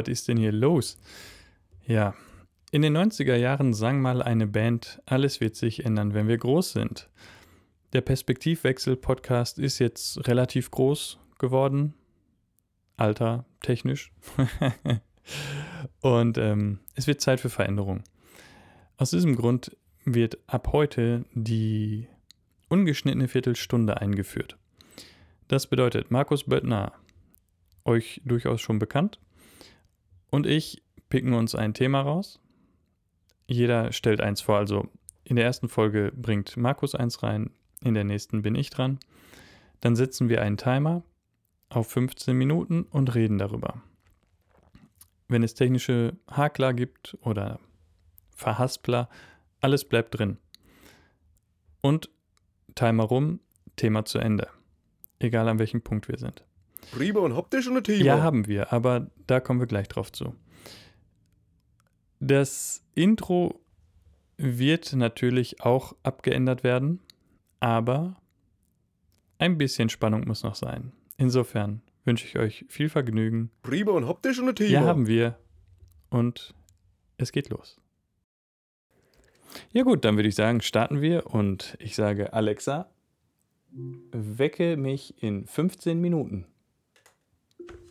was ist denn hier los? Ja, in den 90er Jahren sang mal eine Band, alles wird sich ändern, wenn wir groß sind. Der Perspektivwechsel-Podcast ist jetzt relativ groß geworden, alter, technisch. Und ähm, es wird Zeit für Veränderung. Aus diesem Grund wird ab heute die ungeschnittene Viertelstunde eingeführt. Das bedeutet, Markus Böttner, euch durchaus schon bekannt, und ich picken uns ein Thema raus. Jeder stellt eins vor. Also in der ersten Folge bringt Markus eins rein, in der nächsten bin ich dran. Dann setzen wir einen Timer auf 15 Minuten und reden darüber. Wenn es technische Hakler gibt oder Verhaspler, alles bleibt drin. Und Timer rum, Thema zu Ende. Egal an welchem Punkt wir sind. Prima, und habt ihr schon ein Thema? Ja, haben wir, aber da kommen wir gleich drauf zu. Das Intro wird natürlich auch abgeändert werden, aber ein bisschen Spannung muss noch sein. Insofern wünsche ich euch viel Vergnügen. Prima, und habt ihr schon ein Thema? Ja, haben wir. Und es geht los. Ja gut, dann würde ich sagen, starten wir und ich sage Alexa, wecke mich in 15 Minuten.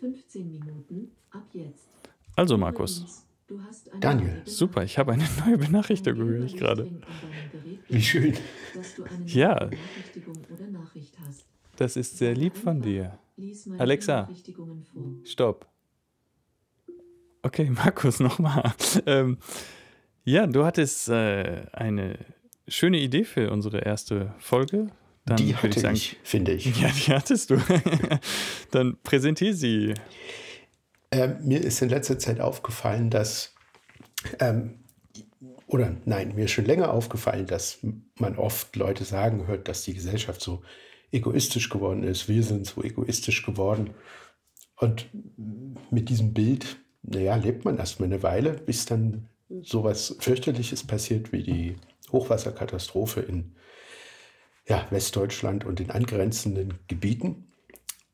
15 Minuten ab jetzt. Also Markus, Du hast eine Daniel. super, ich habe eine neue Benachrichtigung, höre ich gerade. Wie schön. Ja. Das ist sehr lieb von dir. Lies meine Alexa. Stopp. Okay, Markus, nochmal. Ähm, ja, du hattest äh, eine schöne Idee für unsere erste Folge. Dann Die hatte sagen, ich, finde ich. Ja, die hattest du. Dann präsentier sie. Ähm, mir ist in letzter Zeit aufgefallen, dass, ähm, oder nein, mir ist schon länger aufgefallen, dass man oft Leute sagen hört, dass die Gesellschaft so egoistisch geworden ist. Wir sind so egoistisch geworden. Und mit diesem Bild, naja, lebt man erstmal eine Weile, bis dann sowas fürchterliches passiert wie die Hochwasserkatastrophe in ja, Westdeutschland und den angrenzenden Gebieten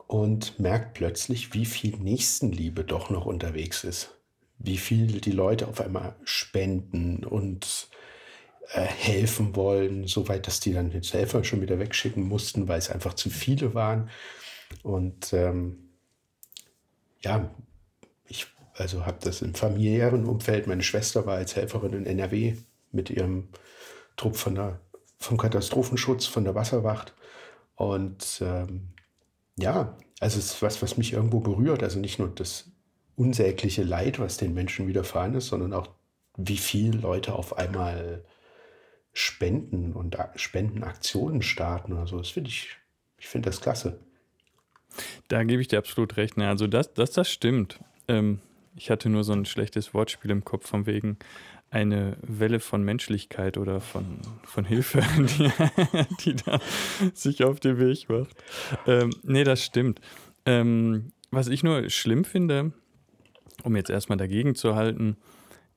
und merkt plötzlich, wie viel Nächstenliebe doch noch unterwegs ist. Wie viel die Leute auf einmal spenden und äh, helfen wollen, soweit, dass die dann jetzt Helfer schon wieder wegschicken mussten, weil es einfach zu viele waren. Und ähm, ja, ich also habe das im familiären Umfeld. Meine Schwester war als Helferin in NRW mit ihrem Trupp von der, vom Katastrophenschutz, von der Wasserwacht. Und ähm, ja, also es ist was, was mich irgendwo berührt. Also nicht nur das unsägliche Leid, was den Menschen widerfahren ist, sondern auch, wie viele Leute auf einmal spenden und Spendenaktionen starten oder so. Das finde ich, ich finde das klasse. Da gebe ich dir absolut recht. Also das, das, das stimmt. Ähm, ich hatte nur so ein schlechtes Wortspiel im Kopf von wegen eine Welle von Menschlichkeit oder von, von Hilfe, die, die da sich auf den Weg macht. Ähm, nee, das stimmt. Ähm, was ich nur schlimm finde, um jetzt erstmal dagegen zu halten,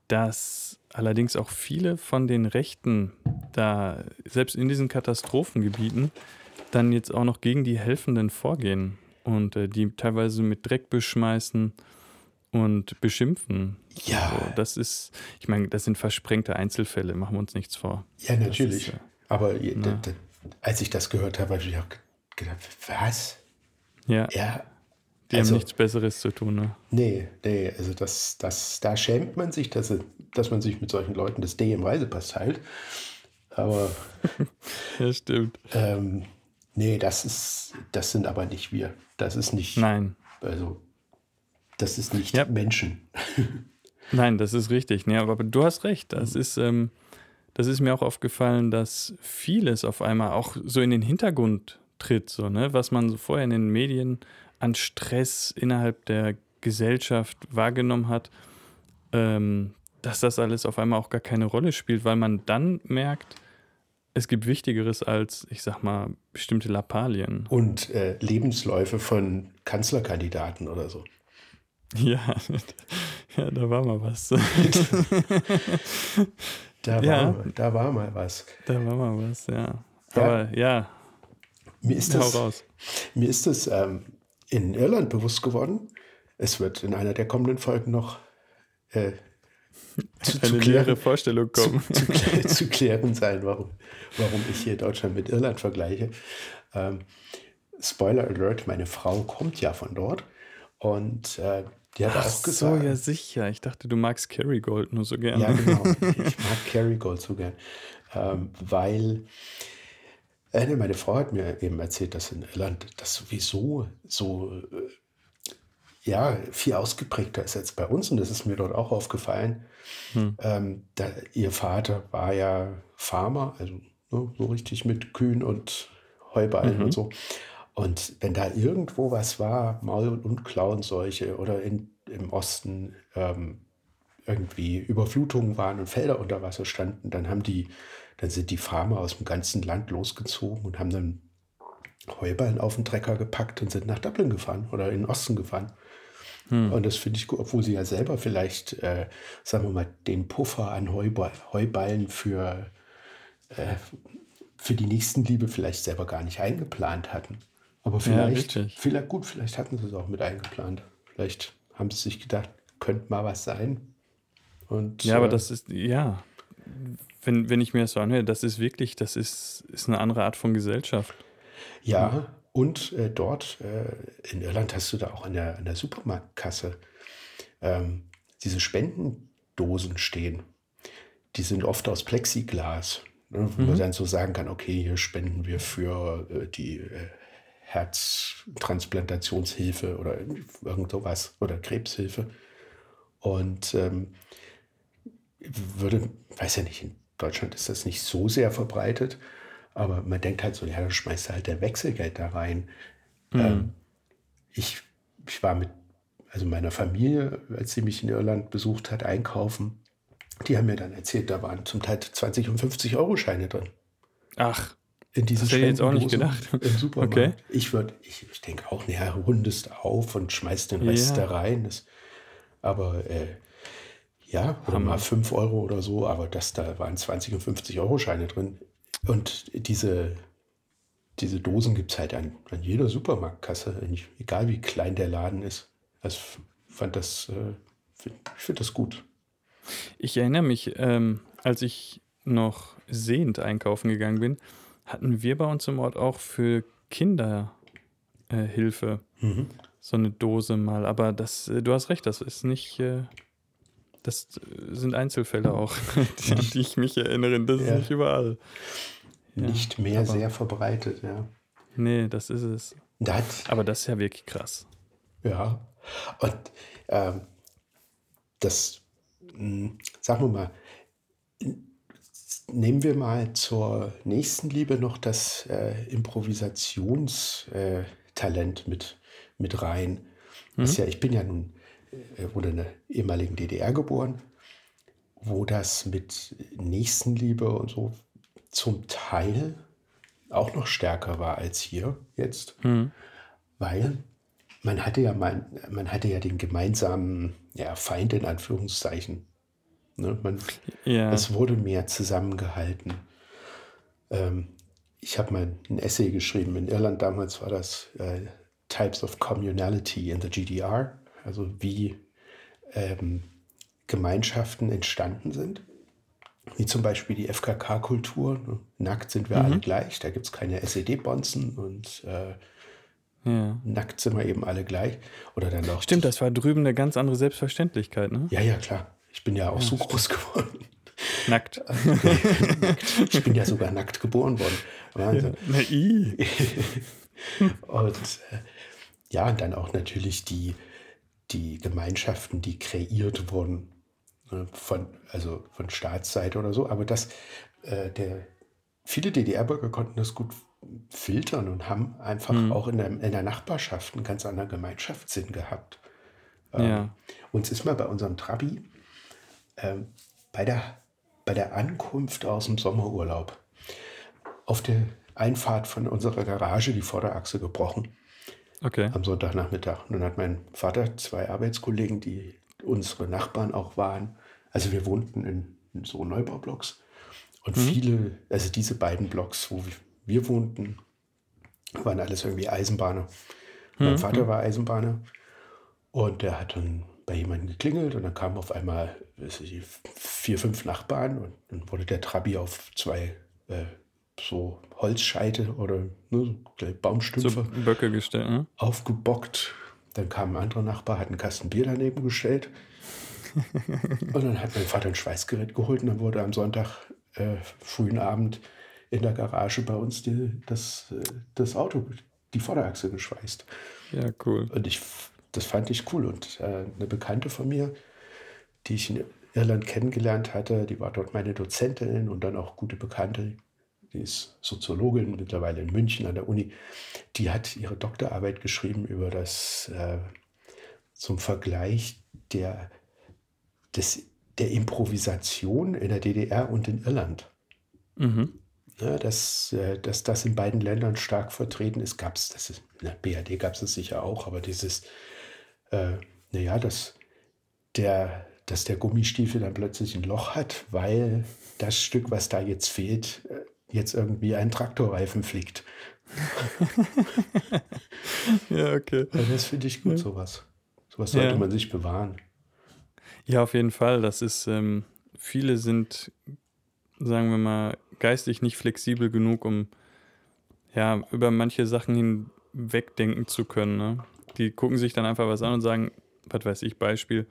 dass allerdings auch viele von den Rechten da, selbst in diesen Katastrophengebieten, dann jetzt auch noch gegen die Helfenden vorgehen und äh, die teilweise mit Dreck beschmeißen und beschimpfen. Ja. So, das ist, ich meine, das sind versprengte Einzelfälle, machen wir uns nichts vor. Ja, natürlich. ist, äh, Aber na. d- als ich das gehört habe, habe ich auch gedacht, was? Ja, Ja, die also- haben nichts Besseres zu tun. Ne? nee, nee, also das, das, da schämt man sich, dass, dass man sich mit solchen Leuten das D im Reisepass teilt. Aber Ja, stimmt. ähm, nee, das ist, das sind aber nicht wir. Das ist nicht, Nein, also das ist nicht Ja. Menschen. Nein, das ist richtig. Nee, aber du hast recht. Das ist, ähm, das ist mir auch aufgefallen, dass vieles auf einmal auch so in den Hintergrund tritt, so, ne? was man so vorher in den Medien an Stress innerhalb der Gesellschaft wahrgenommen hat, ähm, dass das alles auf einmal auch gar keine Rolle spielt, weil man dann merkt, es gibt Wichtigeres als, ich sag mal, bestimmte Lappalien. Und äh, Lebensläufe von Kanzlerkandidaten oder so. Ja, ja, da war mal was. Da, Ja. war, da war mal was. Da war mal was, ja. Ja. Aber ja, Mir ist das, raus. Mir ist es ähm, in Irland bewusst geworden, es wird in einer der kommenden Folgen noch äh, zu, eine zu leere Vorstellung kommen. Zu, zu, zu, klären sein, warum, warum ich hier Deutschland mit Irland vergleiche. Ähm, Spoiler Alert, meine Frau kommt ja von dort und äh, die hat Ach auch gesagt. so, ja sicher. Ich dachte, du magst Kerrygold nur so gerne. Ja, genau. Ich mag Kerrygold so gern, ähm, weil äh, meine Frau hat mir eben erzählt, dass in Irland das sowieso so äh, ja, viel ausgeprägter ist als bei uns und das ist mir dort auch aufgefallen. Hm. Ähm, da, ihr Vater war ja Farmer, also ne, so richtig mit Kühen und Heuballen mhm. und so. Und wenn da irgendwo was war, Maul- und Klauenseuche oder in, im Osten ähm, irgendwie Überflutungen waren und Felder unter Wasser standen, dann haben die, dann sind die Farmer aus dem ganzen Land losgezogen und haben dann Heuballen auf den Trecker gepackt und sind nach Dublin gefahren oder in den Osten gefahren. Hm. Und das finde ich gut, obwohl sie ja selber vielleicht, äh, sagen wir mal, den Puffer an Heuball, Heuballen für, äh, für die Nächstenliebe vielleicht selber gar nicht eingeplant hatten. Aber vielleicht, ja, vielleicht gut, vielleicht hatten sie es auch mit eingeplant. Vielleicht haben sie sich gedacht, könnte mal was sein. Und, ja, äh, aber das ist, ja, wenn, wenn ich mir das so anhöre, das ist wirklich, das ist, ist eine andere Art von Gesellschaft. Ja, und äh, dort äh, in Irland hast du da auch an der, an der Supermarktkasse ähm, diese Spendendosen stehen. Die sind oft aus Plexiglas, ne, wo mhm. man dann so sagen kann, okay, hier spenden wir für äh, die äh, Herztransplantationshilfe oder irgend sowas oder Krebshilfe. Und ähm, würde, weiß ja nicht, in Deutschland ist das nicht so sehr verbreitet, aber man denkt halt so, ja, da schmeißt halt der Wechselgeld da rein. Mhm. Ähm, ich, ich war mit also meiner Familie, als sie mich in Irland besucht hat, einkaufen. Die haben mir dann erzählt, da waren zum Teil 20 und 50 Euro Scheine drin. Ach in diese das hätte ich jetzt auch nicht gedacht. Im Supermarkt. Okay. Ich würde, ich, ich denke auch, naja, rundest auf und schmeißt den Rest ja. da rein. Das, aber äh, ja, oder mal 5 Euro oder so, aber das, da waren 20 und 50 Euro Scheine drin. Und diese, diese Dosen gibt es halt an, an jeder Supermarktkasse, egal wie klein der Laden ist. Also fand das, äh, find, ich finde das gut. Ich erinnere mich, ähm, als ich noch sehend einkaufen gegangen bin, hatten wir bei uns im Ort auch für Kinderhilfe äh, mhm. so eine Dose mal. Aber das, äh, du hast recht, das ist nicht, äh, das sind Einzelfälle auch, die, an die ich mich erinnere. Das ja. ist nicht überall. Ja, nicht mehr sehr verbreitet, ja. Nee, das ist es. Das, aber das ist ja wirklich krass. Ja. Und ähm, das, mh, hm, sagen wir mal, Nehmen wir mal zur nächsten Liebe noch das äh, Improvisationstalent äh, mit, mit rein. Mhm. ja, ich bin ja nun, äh, wurde in der ehemaligen DDR geboren, wo das mit Nächstenliebe und so zum Teil auch noch stärker war als hier jetzt. Mhm. Weil man hatte ja man, man hatte ja den gemeinsamen ja, Feind in Anführungszeichen Ne? Man, ja. Es wurde mehr zusammengehalten. Ähm, ich habe mal ein Essay geschrieben. In Irland damals war das äh, Types of Communality in the GDR, also wie ähm, Gemeinschaften entstanden sind. Wie zum Beispiel die FKK-Kultur. Ne? Nackt sind wir mhm. alle gleich, da gibt es keine SED-Bonzen und äh, ja. nackt sind wir eben alle gleich. Oder dann auch Stimmt, das war drüben eine ganz andere Selbstverständlichkeit, ne? Ja, ja, klar. Ich bin ja auch ja, so groß geworden. Nackt. ich bin ja sogar nackt geboren worden. Wahnsinn. und äh, ja, und dann auch natürlich die, die Gemeinschaften, die kreiert wurden ne, von, also von Staatsseite oder so. Aber das, äh, der, viele DDR-Bürger konnten das gut filtern und haben einfach mhm. auch in der, in der Nachbarschaft einen ganz anderen Gemeinschaftssinn gehabt. Ähm, ja. Uns ist mal bei unserem Trabi ähm, bei, der, bei der Ankunft aus dem Sommerurlaub auf der Einfahrt von unserer Garage die Vorderachse gebrochen. Okay. Am Sonntagnachmittag. Und dann hat mein Vater zwei Arbeitskollegen, die unsere Nachbarn auch waren. Also wir wohnten in, in so Neubaublocks. Und mhm. viele, also diese beiden Blocks, wo wir, wohnten, waren alles irgendwie Eisenbahner. Mhm. Mein Vater war Eisenbahner. Und der hat dann bei jemandem geklingelt und dann kamen auf einmal ich, vier, fünf Nachbarn und dann wurde der Trabi auf zwei äh, so Holzscheite oder ne, so Baumstümpfe So Böcke gestellt, ne? aufgebockt. Dann kam ein anderer Nachbar, hat einen Kasten Bier daneben gestellt. und dann hat mein Vater ein Schweißgerät geholt und dann wurde am Sonntag äh, frühen Abend in der Garage bei uns die, das, äh, das Auto, die Vorderachse geschweißt. Ja, cool. Und ich, das fand ich cool. Und äh, eine Bekannte von mir, die ich in Irland kennengelernt hatte, die war dort meine Dozentin und dann auch gute Bekannte, die ist Soziologin, mittlerweile in München an der Uni, die hat ihre Doktorarbeit geschrieben über das, äh, zum Vergleich der, des, der Improvisation in der DDR und in Irland. Mhm. Ja, dass, äh, dass das in beiden Ländern stark vertreten ist, gab es, das ist, in der BRD gab es es sicher auch, aber dieses, äh, naja, dass der, dass der Gummistiefel dann plötzlich ein Loch hat, weil das Stück, was da jetzt fehlt, äh, jetzt irgendwie einen Traktorreifen fliegt. Ja, okay. Also das finde ich gut, sowas. Sowas sollte Ja. man sich bewahren. Ja, auf jeden Fall. Das ist, ähm, viele sind, sagen wir mal, geistig nicht flexibel genug, um ja, über manche Sachen hinwegdenken zu können. Ne? Die gucken sich dann einfach was an und sagen, was weiß ich, Beispiel,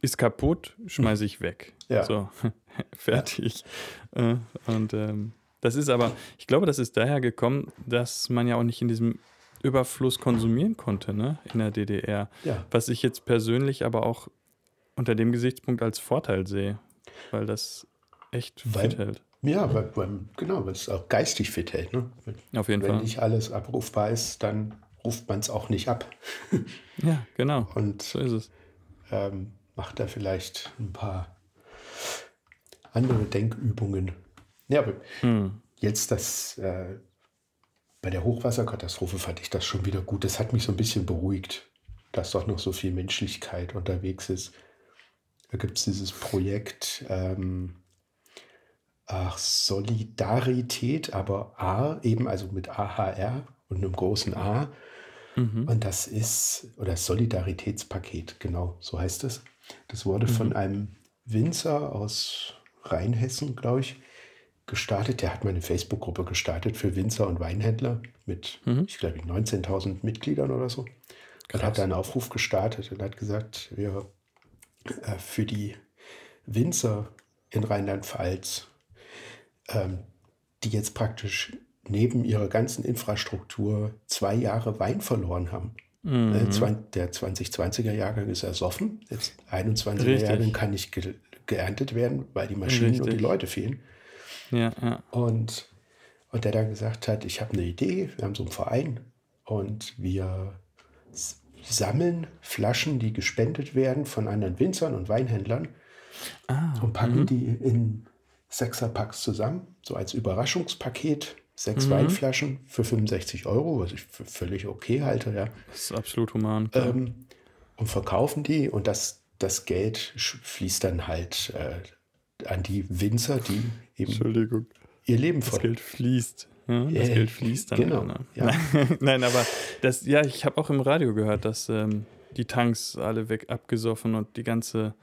ist kaputt, schmeiße ich weg. Ja. So, fertig. Äh, Und ähm, das ist aber, ich glaube, das ist daher gekommen, dass man ja auch nicht in diesem Überfluss konsumieren konnte, ne, in der DDR. Ja. Was ich jetzt persönlich aber auch unter dem Gesichtspunkt als Vorteil sehe, weil das echt Weil- fit hält. Ja, weil, weil, genau, weil es auch geistig fit hält. Ne? Wenn, Auf jeden wenn Fall. nicht alles abrufbar ist, dann ruft man es auch nicht ab. Ja, genau. Und So ist es. ähm, macht da vielleicht ein paar andere Denkübungen. Ja, aber Hm. jetzt das, äh, bei der Hochwasserkatastrophe fand ich das schon wieder gut. Das hat mich so ein bisschen beruhigt, dass doch noch so viel Menschlichkeit unterwegs ist. Da gibt es dieses Projekt, ähm, ach, Solidarität, aber A, eben also mit AHR und einem großen A. Mhm. Und das ist, oder Solidaritätspaket, genau, so heißt es. Das wurde von einem Winzer aus Rheinhessen, glaube ich, gestartet. Der hat mal eine Facebook-Gruppe gestartet für Winzer und Weinhändler mit, ich glaube, 19.000 Mitgliedern oder so. Und Krass. hat da einen Aufruf gestartet und hat gesagt, wir äh, für die Winzer in Rheinland-Pfalz, ähm, die jetzt praktisch neben ihrer ganzen Infrastruktur zwei Jahre Wein verloren haben. Mhm. Äh, Der 2020er Jahrgang ist ersoffen. Jetzt 21er Richtig. Jahrgang kann nicht ge geerntet werden, weil die Maschinen und die Richtig. Leute fehlen. Ja, ja. Und, und der dann gesagt hat, ich habe eine Idee, wir haben so einen Verein und wir sammeln Flaschen, die gespendet werden von anderen Winzern und Weinhändlern Ah, und packen die in Sechserpacks zusammen, so als Überraschungspaket. Sechs Mhm. Weinflaschen für 65 Euro, was ich für völlig okay halte, ja. das ist absolut human. Ähm, und verkaufen die und das, das Geld fließt dann halt äh, an die Winzer, die eben Entschuldigung. ihr Leben Das ver Geld fließt. Ja, das Ja, Geld fließt dann. genau, Ne? ja. Nein, aber das, ja, ich habe auch im Radio gehört, dass ähm, die Tanks alle weg abgesoffen und die ganze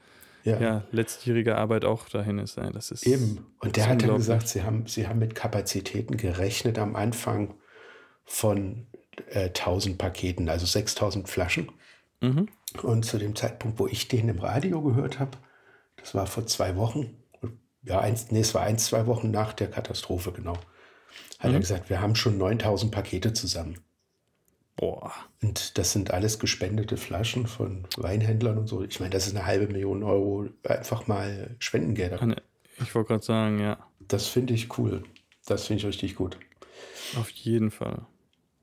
Ja, ja, letztjährige Arbeit auch dahin ist. Das ist eben. Und der hat dann gesagt, sie haben, sie haben mit Kapazitäten gerechnet am Anfang von äh, 1000 Paketen, also 6000 Flaschen. Mhm. Und zu dem Zeitpunkt, wo ich den im Radio gehört habe, das war vor zwei Wochen, ja, eins, nee, es war eins, zwei Wochen nach der Katastrophe, genau, hat er gesagt, wir haben schon 9000 Pakete zusammen. Boah. Und das sind alles gespendete Flaschen von Weinhändlern und so. Ich meine, das ist eine halbe Million Euro einfach mal Spendengelder. Ich wollte gerade sagen, ja, Das finde ich cool. Das finde ich richtig gut. auf jeden Fall.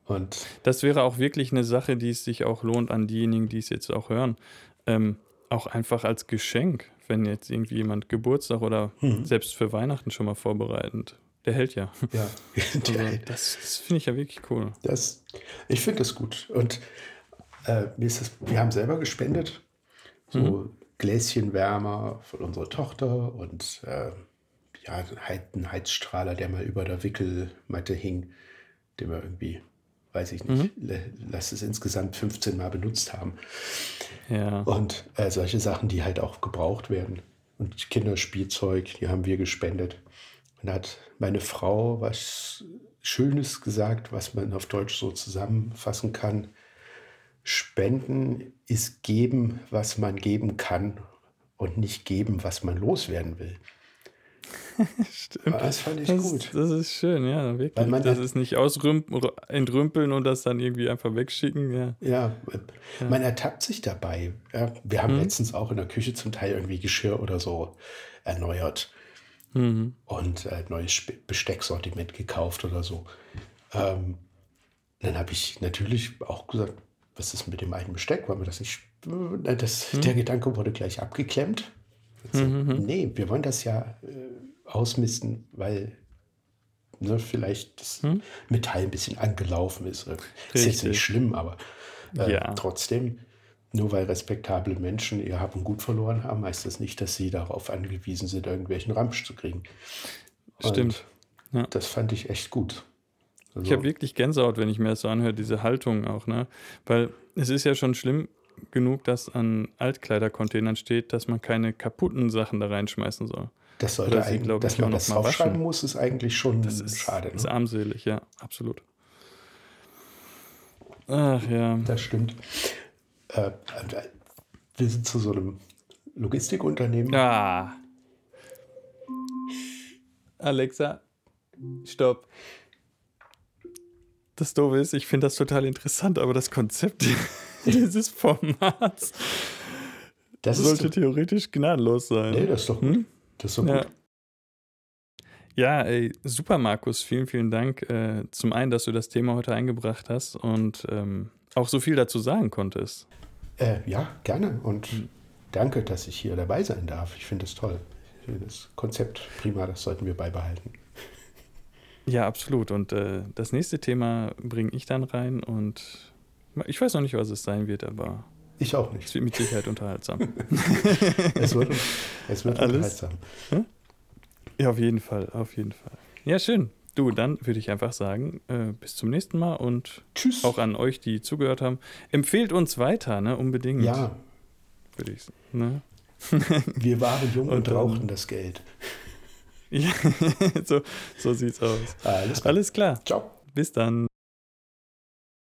Und Das wäre auch wirklich eine Sache, die es sich auch lohnt an diejenigen, die es jetzt auch hören. Ähm, auch einfach als Geschenk, wenn jetzt irgendwie jemand Geburtstag oder Mhm. selbst für Weihnachten schon mal vorbereitend. Der hält ja. ja, Also, der, das das finde ich ja wirklich cool. das, ich finde das gut. Und äh, das, wir haben selber gespendet. So Gläschenwärmer von unserer Tochter und äh, ja, halt ein Heizstrahler, der mal über der Wickelmatte hing, den wir irgendwie weiß ich nicht, lass es insgesamt 15 Mal benutzt haben. Ja. Und äh, solche Sachen, die halt auch gebraucht werden. Und Kinderspielzeug, die haben wir gespendet. Und da hat meine Frau was Schönes gesagt, was man auf Deutsch so zusammenfassen kann. Spenden ist geben, was man geben kann und nicht geben, was man loswerden will. Stimmt. Das fand ich Das, gut. das ist schön, ja, wirklich. Weil man das ist nicht ausrümpeln, entrümpeln und das dann irgendwie einfach wegschicken, ja. Ja, man ertappt sich dabei. Ja, wir haben letztens auch in der Küche zum Teil irgendwie Geschirr oder so erneuert und äh, neues Bestecksortiment gekauft oder so. Ähm, dann habe ich natürlich auch gesagt, was ist mit dem einen Besteck? Wollen wir das nicht? Äh, Das, Der Gedanke wurde gleich abgeklemmt. Also, Nee, wir wollen das ja äh, ausmisten, weil ne, vielleicht das Metall ein bisschen angelaufen ist. Ist jetzt Richtig. nicht schlimm, aber äh, Ja. trotzdem, nur weil respektable Menschen ihr Hab und Gut verloren haben, heißt das nicht, dass sie darauf angewiesen sind, irgendwelchen Ramsch zu kriegen. Stimmt. Ja. Das fand ich echt gut. Also, Ich habe wirklich Gänsehaut, wenn ich mir das so anhöre, diese Haltung auch, ne? Weil es ist ja schon schlimm genug, dass an Altkleidercontainern steht, dass man keine kaputten Sachen da reinschmeißen soll. das sollte oder sie, eigentlich, glaub dass ich, man das draufschreiben muss, ist eigentlich schon Das ist schade. ist Ne? armselig, ja, absolut. Ach ja. Das stimmt. Äh, wir sind zu so einem Logistikunternehmen. Ah. Alexa, stopp. Das Doofe ist, ich finde das total interessant, aber das Konzept dieses Formats Das sollte doch, theoretisch gnadenlos sein. nee, das ist doch gut. Das ist doch Ja. gut. Ja, ey, super, Markus. Vielen, vielen Dank. Äh, zum einen, dass du das Thema heute eingebracht hast und ähm, auch so viel dazu sagen konntest. Äh, ja, gerne. Und danke, dass ich hier dabei sein darf. Ich finde es toll. Ich finde das Konzept prima, das sollten wir beibehalten. Ja, absolut. Und äh, das nächste Thema bringe ich dann rein und ich weiß noch nicht, was es sein wird, aber Ich auch es nicht. wird mit Sicherheit unterhaltsam. Es wird, es wird Alles? unterhaltsam. ja, auf jeden Fall, auf jeden Fall. Ja, schön. Du, dann würde ich einfach sagen, äh, bis zum nächsten Mal und Tschüss. auch an euch, die zugehört haben. Empfehlt uns weiter, ne? Unbedingt. ja, Würde ich ne? wir waren jung und, Und rauchten das Geld. Ja, so, so sieht's aus. Alles klar. Alles klar. Ciao. Bis dann.